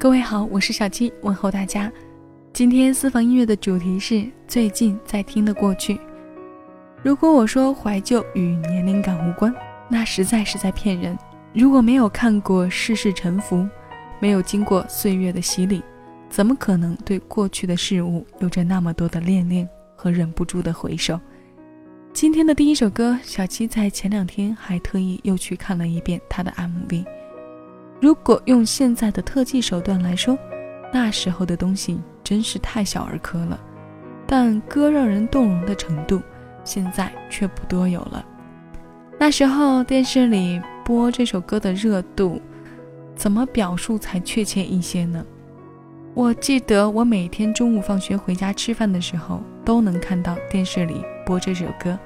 各位好，我是小七，问候大家。今天私房音乐的主题是最近在听的过去。如果我说怀旧与年龄感无关，那实在是在骗人。如果没有看过世事沉浮，没有经过岁月的洗礼，怎么可能对过去的事物有着那么多的恋恋和忍不住的回首？今天的第一首歌，小七在前两天还特意又去看了一遍他的 MV。如果用现在的特技手段来说，那时候的东西真是太小儿科了。但歌让人动容的程度，现在却不多有了。那时候电视里播这首歌的热度，怎么表述才确切一些呢？我记得我每天中午放学回家吃饭的时候，都能看到电视里播这首歌。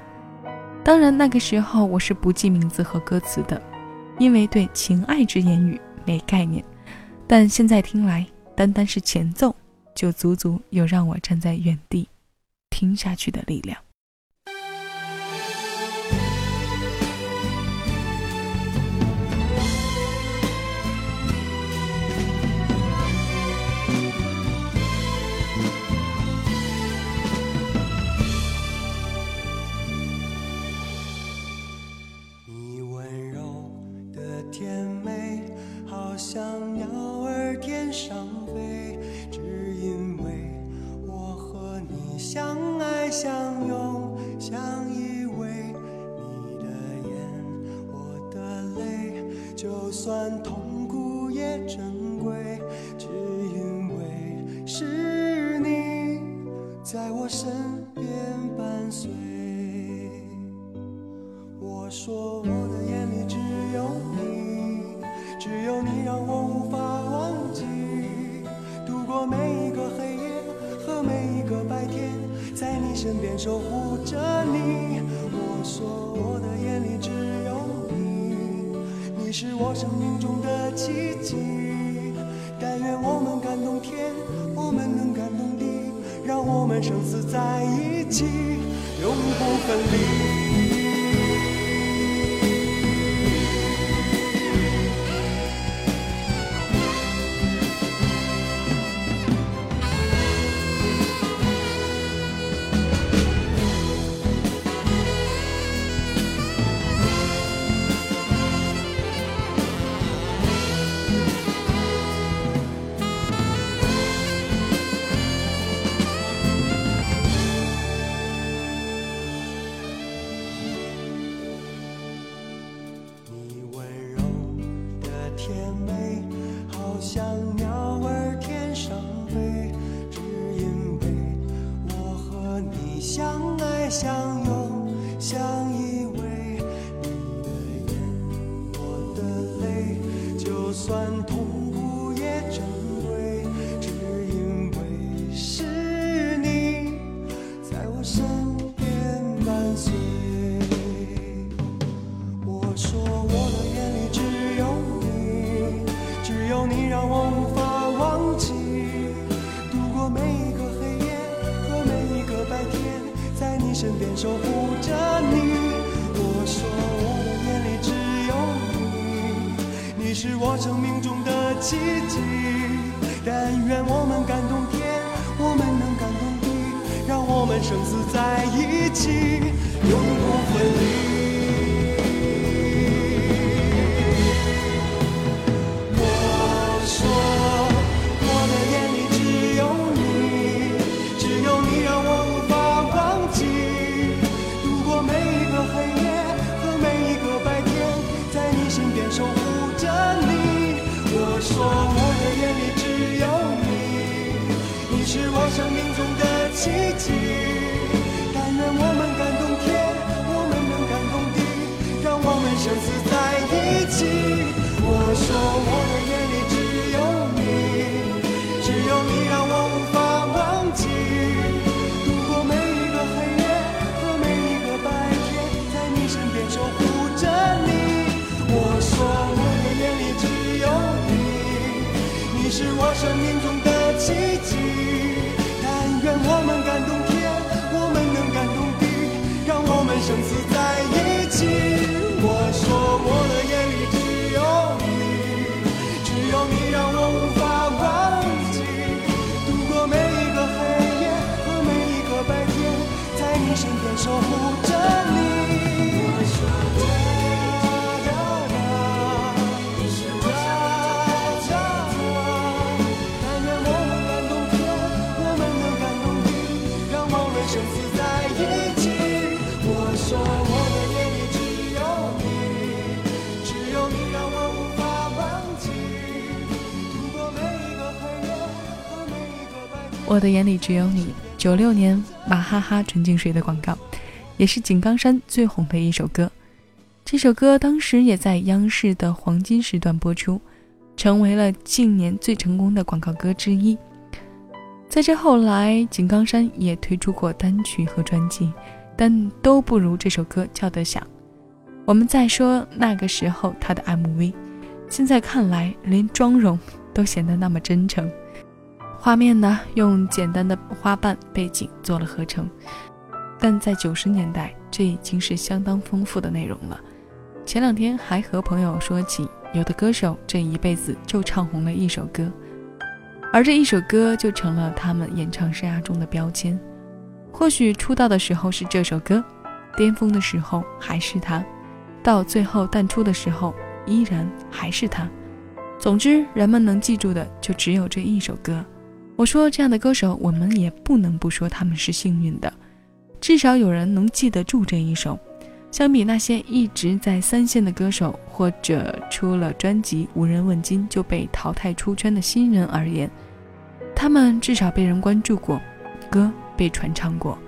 当然那个时候我是不记名字和歌词的。因为对情爱之言语没概念，但现在听来，单单是前奏就足足有让我站在原地听下去的力量。守护着你。我说我的眼里只有你，你。是我生命中的奇迹，但愿我们感动天，我们能感动地，让我们生死在一起，永不分离。生死在一起永不分离。我说我的眼里只有你只有你让我无法忘记度过每一个黑夜和每一个白天在你身边守护着你。我说我的眼里只有你你是我生命中的奇迹。生命中的奇迹。但愿我们感动天，我们能感动地，让我们生死我的眼里只有你。九六年马哈哈纯净水的广告，也是井冈山最红的一首歌。这首歌当时也在央视的黄金时段播出，成为了近年最成功的广告歌之一。在这后来，井冈山也推出过单曲和专辑，但都不如这首歌叫得响。我们再说那个时候他的 MV，现在看来连妆容都显得那么真诚。画面呢，用简单的花瓣背景做了合成，但在九十年代，这已经是相当丰富的内容了。前两天还和朋友说起，有的歌手这一辈子就唱红了一首歌，而这一首歌就成了他们演唱生涯中的标签。或许出道的时候是这首歌，巅峰的时候还是他，到最后淡出的时候依然还是他。总之，人们能记住的就只有这一首歌。我说这样的歌手，我们也不能不说他们是幸运的，至少有人能记得住这一首。相比那些一直在三线的歌手，或者出了专辑无人问津就被淘汰出圈的新人而言，他们至少被人关注过，歌被传唱过。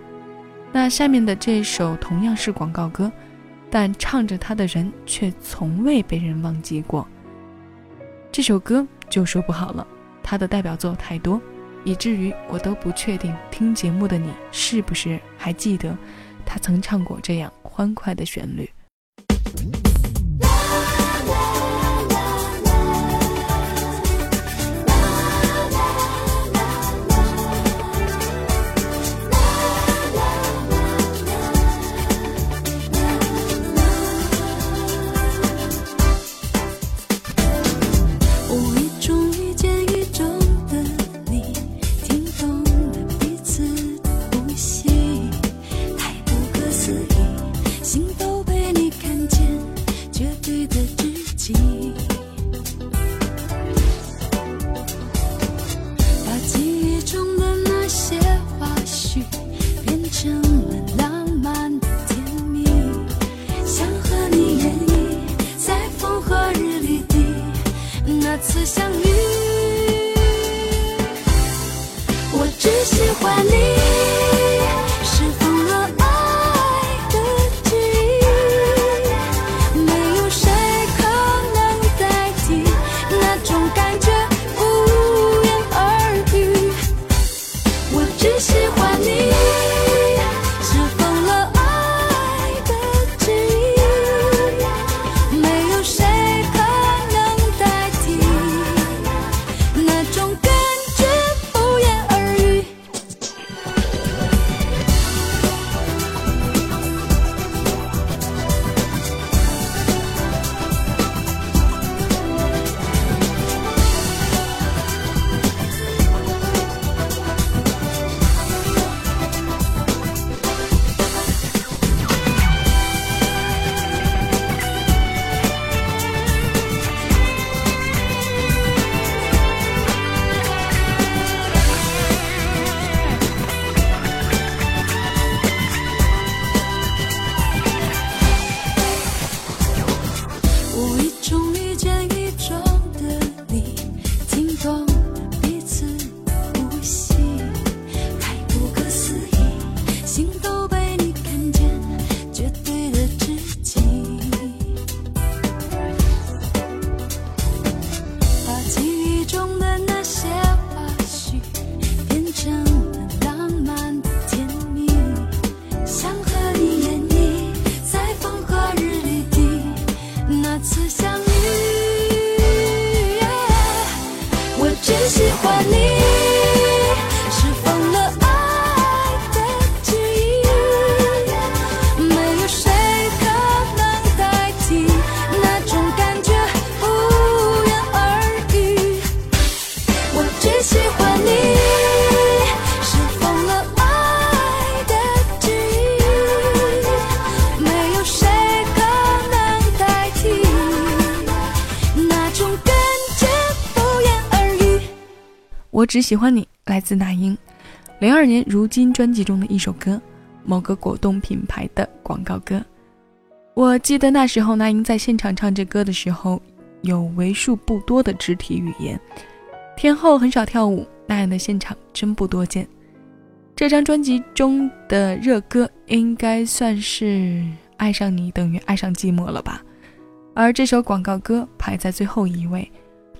那下面的这首同样是广告歌，但唱着它的人却从未被人忘记过。这首歌就说不好了，他的代表作太多。以至于我都不确定听节目的你是不是还记得，他曾唱过这样欢快的旋律。次相遇。我只喜欢你，只喜欢你来自那英，零二年如今专辑中的一首歌，某个果冻品牌的广告歌。我记得那时候那英在现场唱这歌的时候，有为数不多的肢体语言。天后很少跳舞，那样的现场真不多见。这张专辑中的热歌应该算是《爱上你等于爱上寂寞》了吧？而这首广告歌排在最后一位，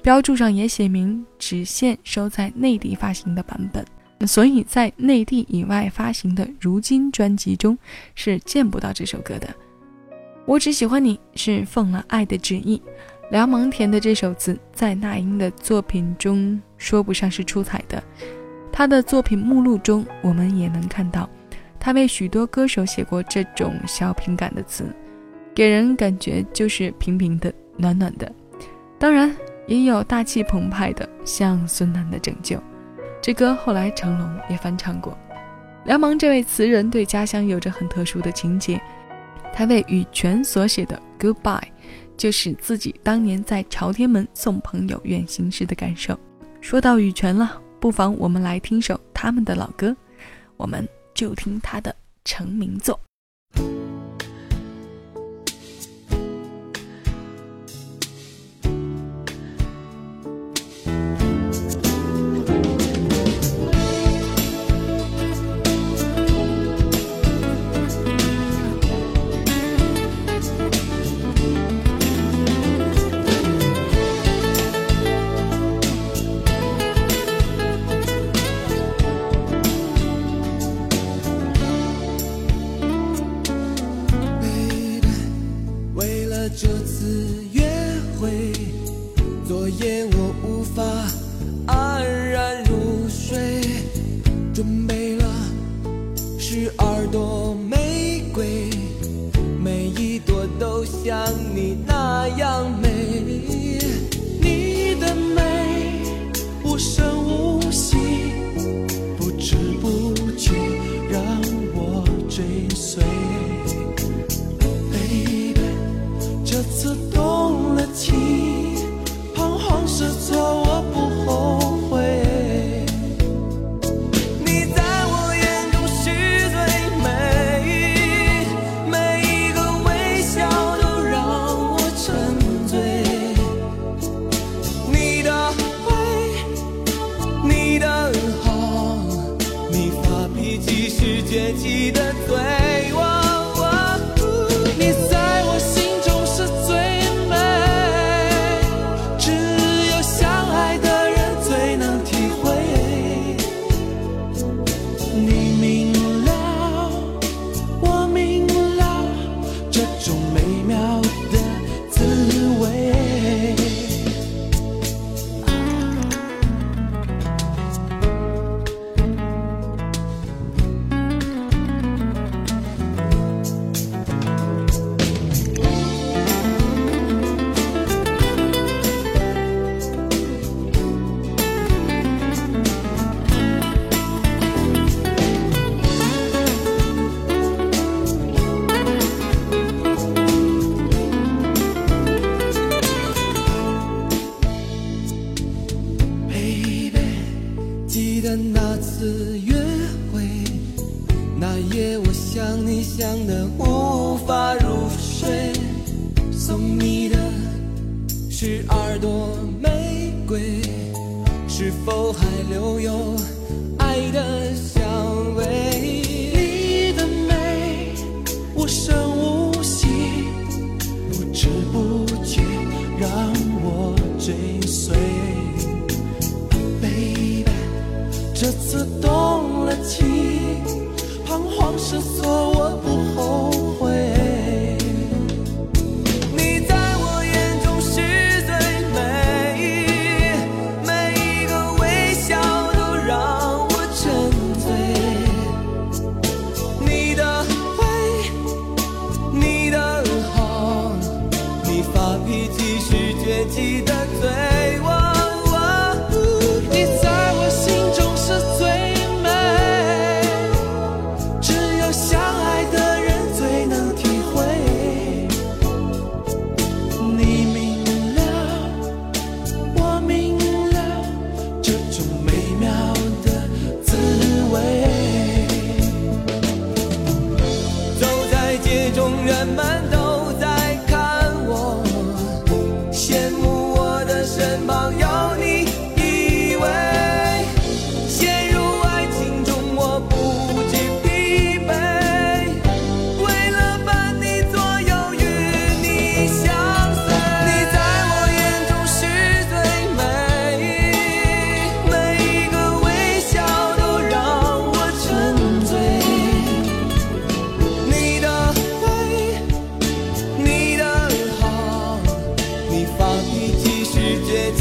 标注上也写明只限收在内地发行的版本，所以在内地以外发行的如今专辑中是见不到这首歌的。我只喜欢你是奉了爱的旨意，梁芒填的这首词在那英的作品中说不上是出彩的。他的作品目录中，我们也能看到，他为许多歌手写过这种小品感的词，给人感觉就是平平的、暖暖的。当然，也有大气澎湃的，像孙楠的《拯救》，这歌后来成龙也翻唱过。梁芒这位词人对家乡有着很特殊的情结，他为羽泉所写的《Goodbye》，就是自己当年在朝天门送朋友远行时的感受。说到羽泉了。不妨我们来听首他们的老歌，我们就听他的成名作。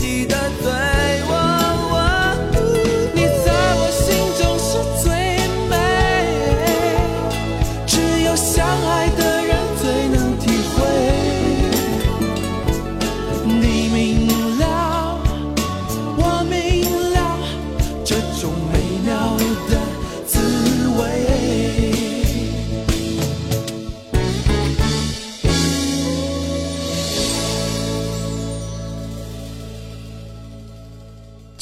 你的嘴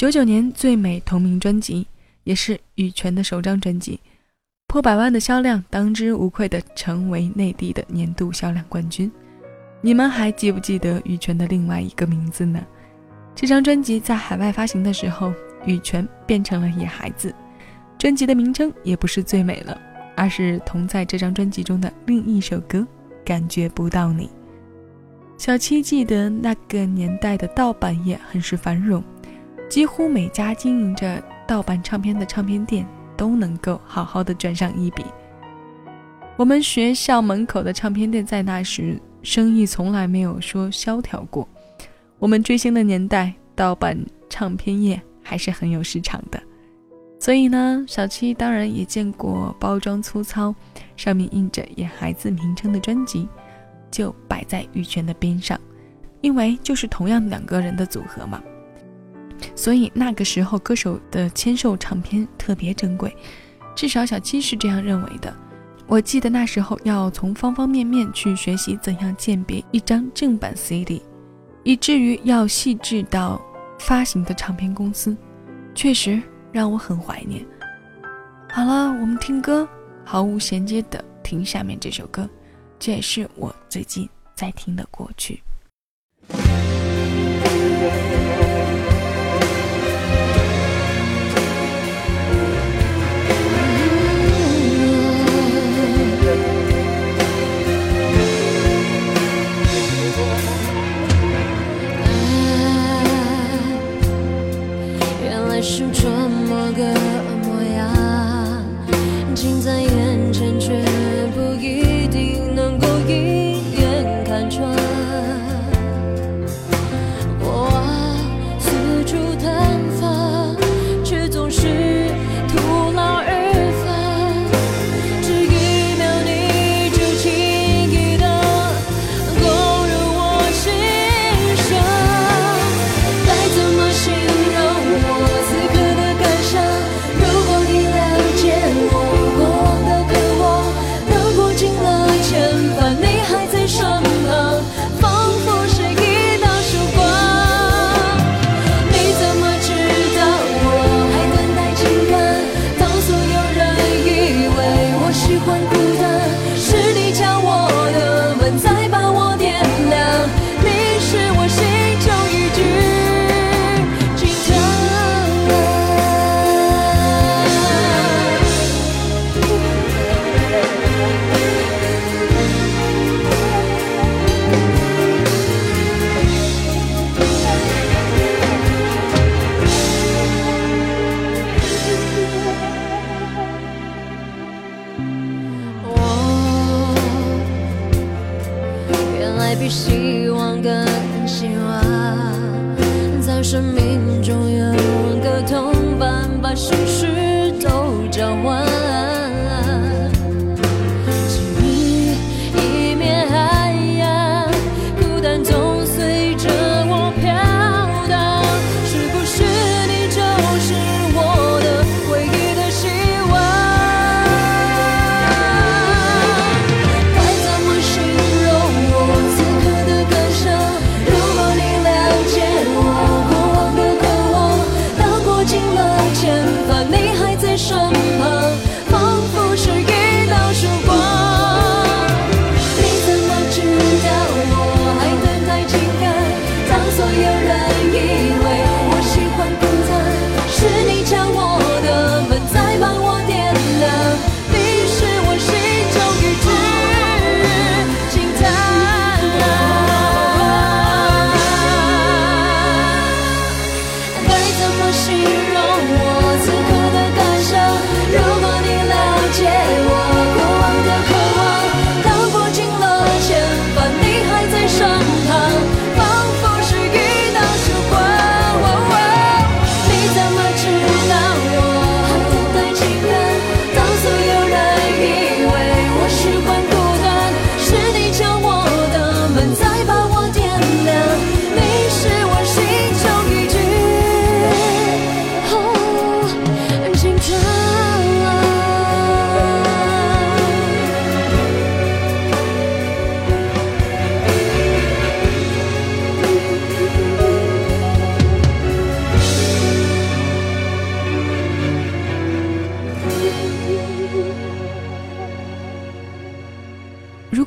九九年最美同名专辑，也是羽泉的首张专辑，破百万的销量，当之无愧的成为内地的年度销量冠军。你们还记不记得羽泉的另外一个名字呢？这张专辑在海外发行的时候，羽泉变成了野孩子。专辑的名称也不是最美了，而是同在这张专辑中的另一首歌《感觉不到你》。小七记得那个年代的盗版业很是繁荣。几乎每家经营着盗版唱片的唱片店都能够好好的赚上一笔。我们学校门口的唱片店在那时生意从来没有说萧条过。我们追星的年代，盗版唱片业还是很有市场的。所以呢，小七当然也见过包装粗糙、上面印着“野孩子”名称的专辑，就摆在羽泉的边上，因为就是同样两个人的组合嘛。所以那个时候，歌手的签售唱片特别珍贵，至少小七是这样认为的。我记得那时候要从方方面面去学习怎样鉴别一张正版 CD，以至于要细致到发行的唱片公司，确实让我很怀念。好了，我们听歌，毫无衔接的听下面这首歌，这也是我最近在听的过去。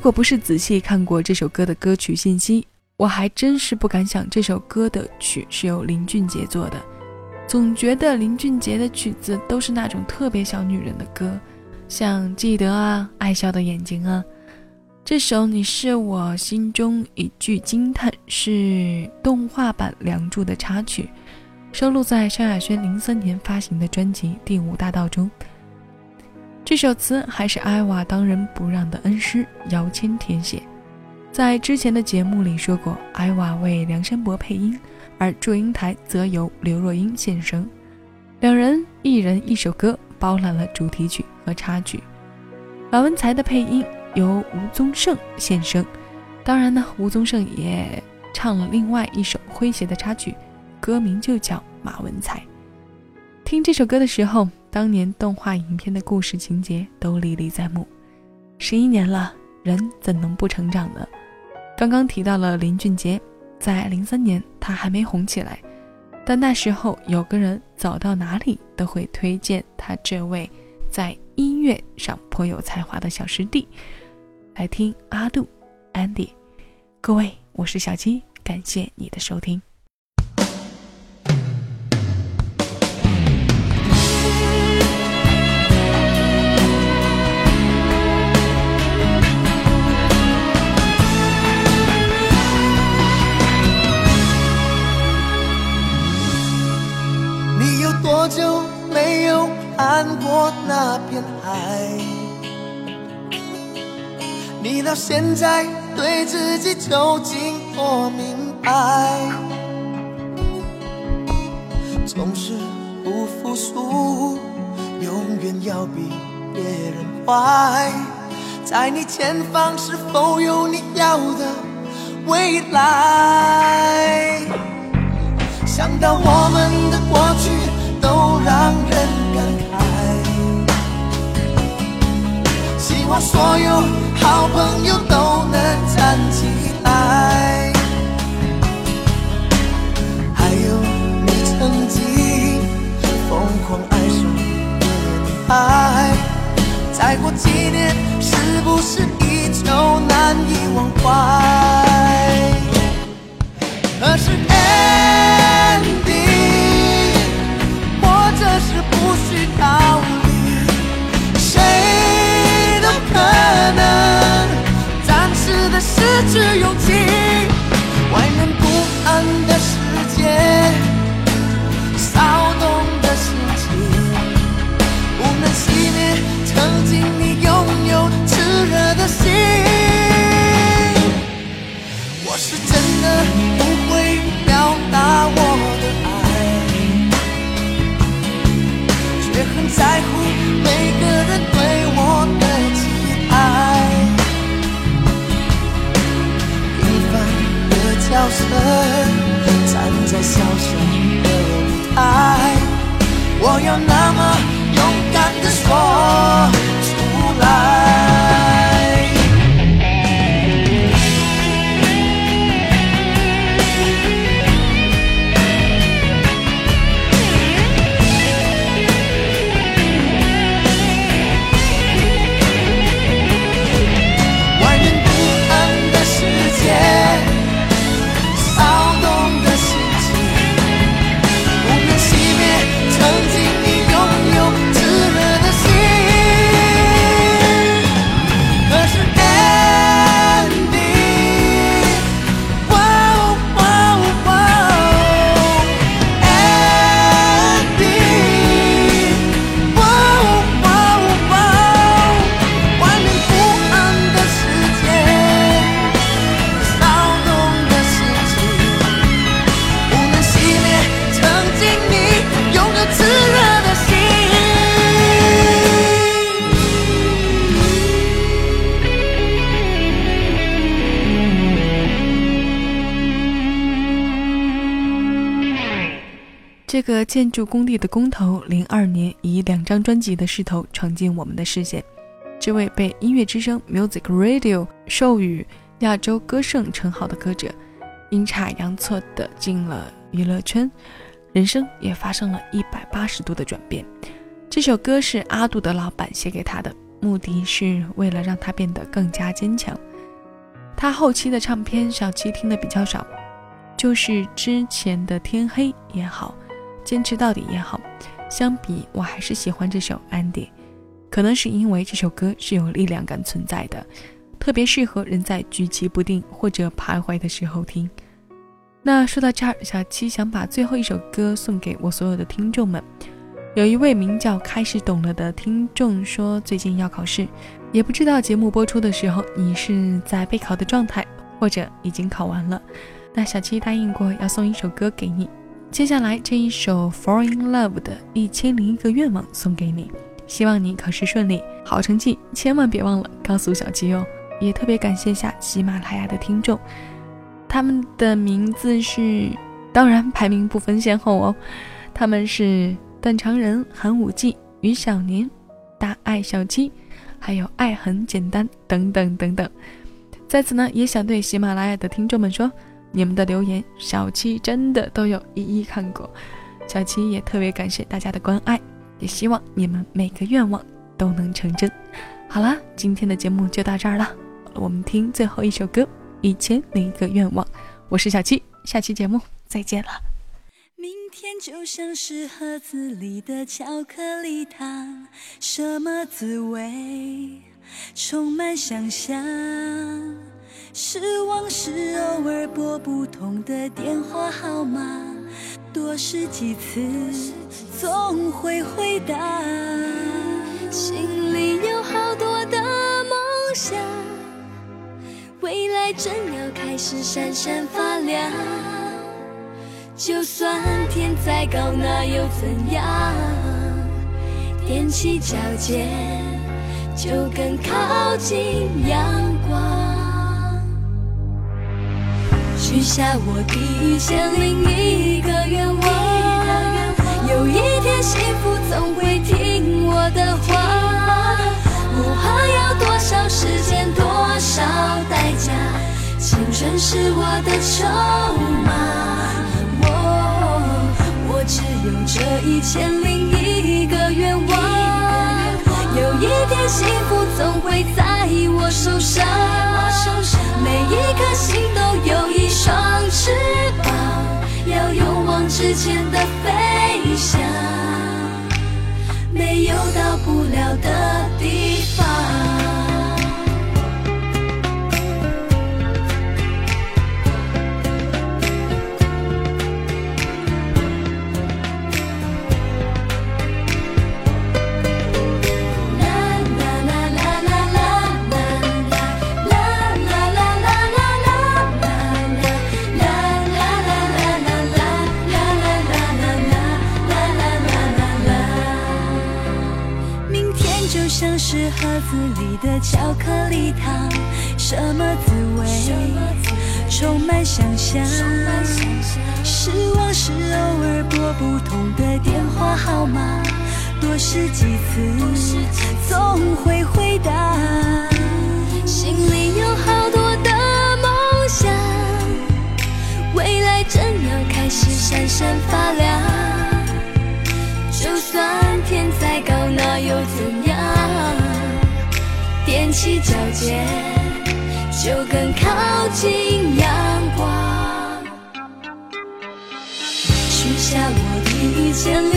如果不是仔细看过这首歌的歌曲信息，我还真是不敢想这首歌的曲是由林俊杰做的。总觉得林俊杰的曲子都是那种特别小女人的歌，像《记得》啊，《爱笑的眼睛》啊。这首《你是我心中一句惊叹》是动画版《梁祝》的插曲，收录在萧亚轩零三年发行的专辑《第五大道》中。这首词还是艾娃当仁不让的恩师姚谦填写。在之前的节目里说过，艾娃为梁山伯配音，而祝英台则由刘若英献声，两人一人一首歌，包揽了主题曲和插曲。马文才的配音。由吴宗盛献声，当然呢，吴宗盛也唱了另外一首诙谐的插曲，歌名就叫《马文才》。听这首歌的时候，当年动画影片的故事情节都历历在目。十一年了，人怎能不成长呢？刚刚提到了林俊杰，在零三年他还没红起来，但那时候有个人走到哪里都会推荐他这位在音乐上颇有才华的小师弟。来听阿杜，Andy，各位，我是小七，感谢你的收听。现在对自己究竟多明白？总是不服输，永远要比别人坏。在你前方是否有你要的未来？想到我们的过去都让人感慨望所有。好朋友都能站起来，还有你曾经疯狂爱上的女孩，再过几年是不是依旧难以忘怀？可是失去勇气，外面不安的世界，骚动的心情，不能熄灭曾经你拥有炽热的心。我是真的不会表达我的爱，却很在乎每个笑声站在小小的舞台，我要那么勇敢地说。这个建筑工地的工头，零二年以两张专辑的势头闯进我们的视线。这位被音乐之声 Music Radio 授予亚洲歌圣称号的歌者，阴差阳错的进了娱乐圈，人生也发生了一百八十度的转变。这首歌是阿杜的老板写给他的，目的是为了让他变得更加坚强。他后期的唱片，小七听的比较少，就是之前的《天黑》也好，《坚持到底》也好，相比我还是喜欢这首《安迪》，可能是因为这首歌是有力量感存在的，特别适合人在举棋不定或者徘徊的时候听。那说到这儿，小七想把最后一首歌送给我所有的听众们。有一位名叫“开始懂了”的听众说，最近要考试。也不知道节目播出的时候，你是在备考的状态，或者已经考完了。那小七答应过要送一首歌给你，接下来这一首《Fall in Love》的一千零一个愿望送给你，希望你考试顺利，好成绩，千万别忘了告诉小七哦。也特别感谢下喜马拉雅的听众，他们的名字是，当然排名不分先后哦，他们是断肠人、寒武纪、于小年、大爱小七。还有爱很简单等等等等，在此呢，也想对喜马拉雅的听众们说，你们的留言小七真的都有一一看过，小七也特别感谢大家的关爱，也希望你们每个愿望都能成真。好了，今天的节目就到这儿了，我们听最后一首歌《一千零一个愿望》，我是小七，下期节目再见了。明天就像是盒子里的巧克力糖，什么滋味？充满想象。失望是偶尔拨不通的电话号码，多试几次总会回答。心里有好多的梦想，未来正要开始闪闪发亮。就算天再高，那又怎样？踮起脚尖，就更靠近阳光。许下我第一千零一个愿望，有一天幸福总会听我的话。不怕要多少时间，多少代价，青春是我的筹码。我只有这一千零一个愿望，有一天幸福总会在我手上。每一颗心都有开始闪闪发亮。就算天再高，那又怎样？踮起脚尖，就更靠近阳光。许下我第一千零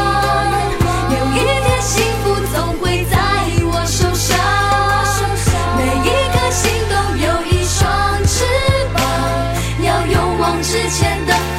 之前的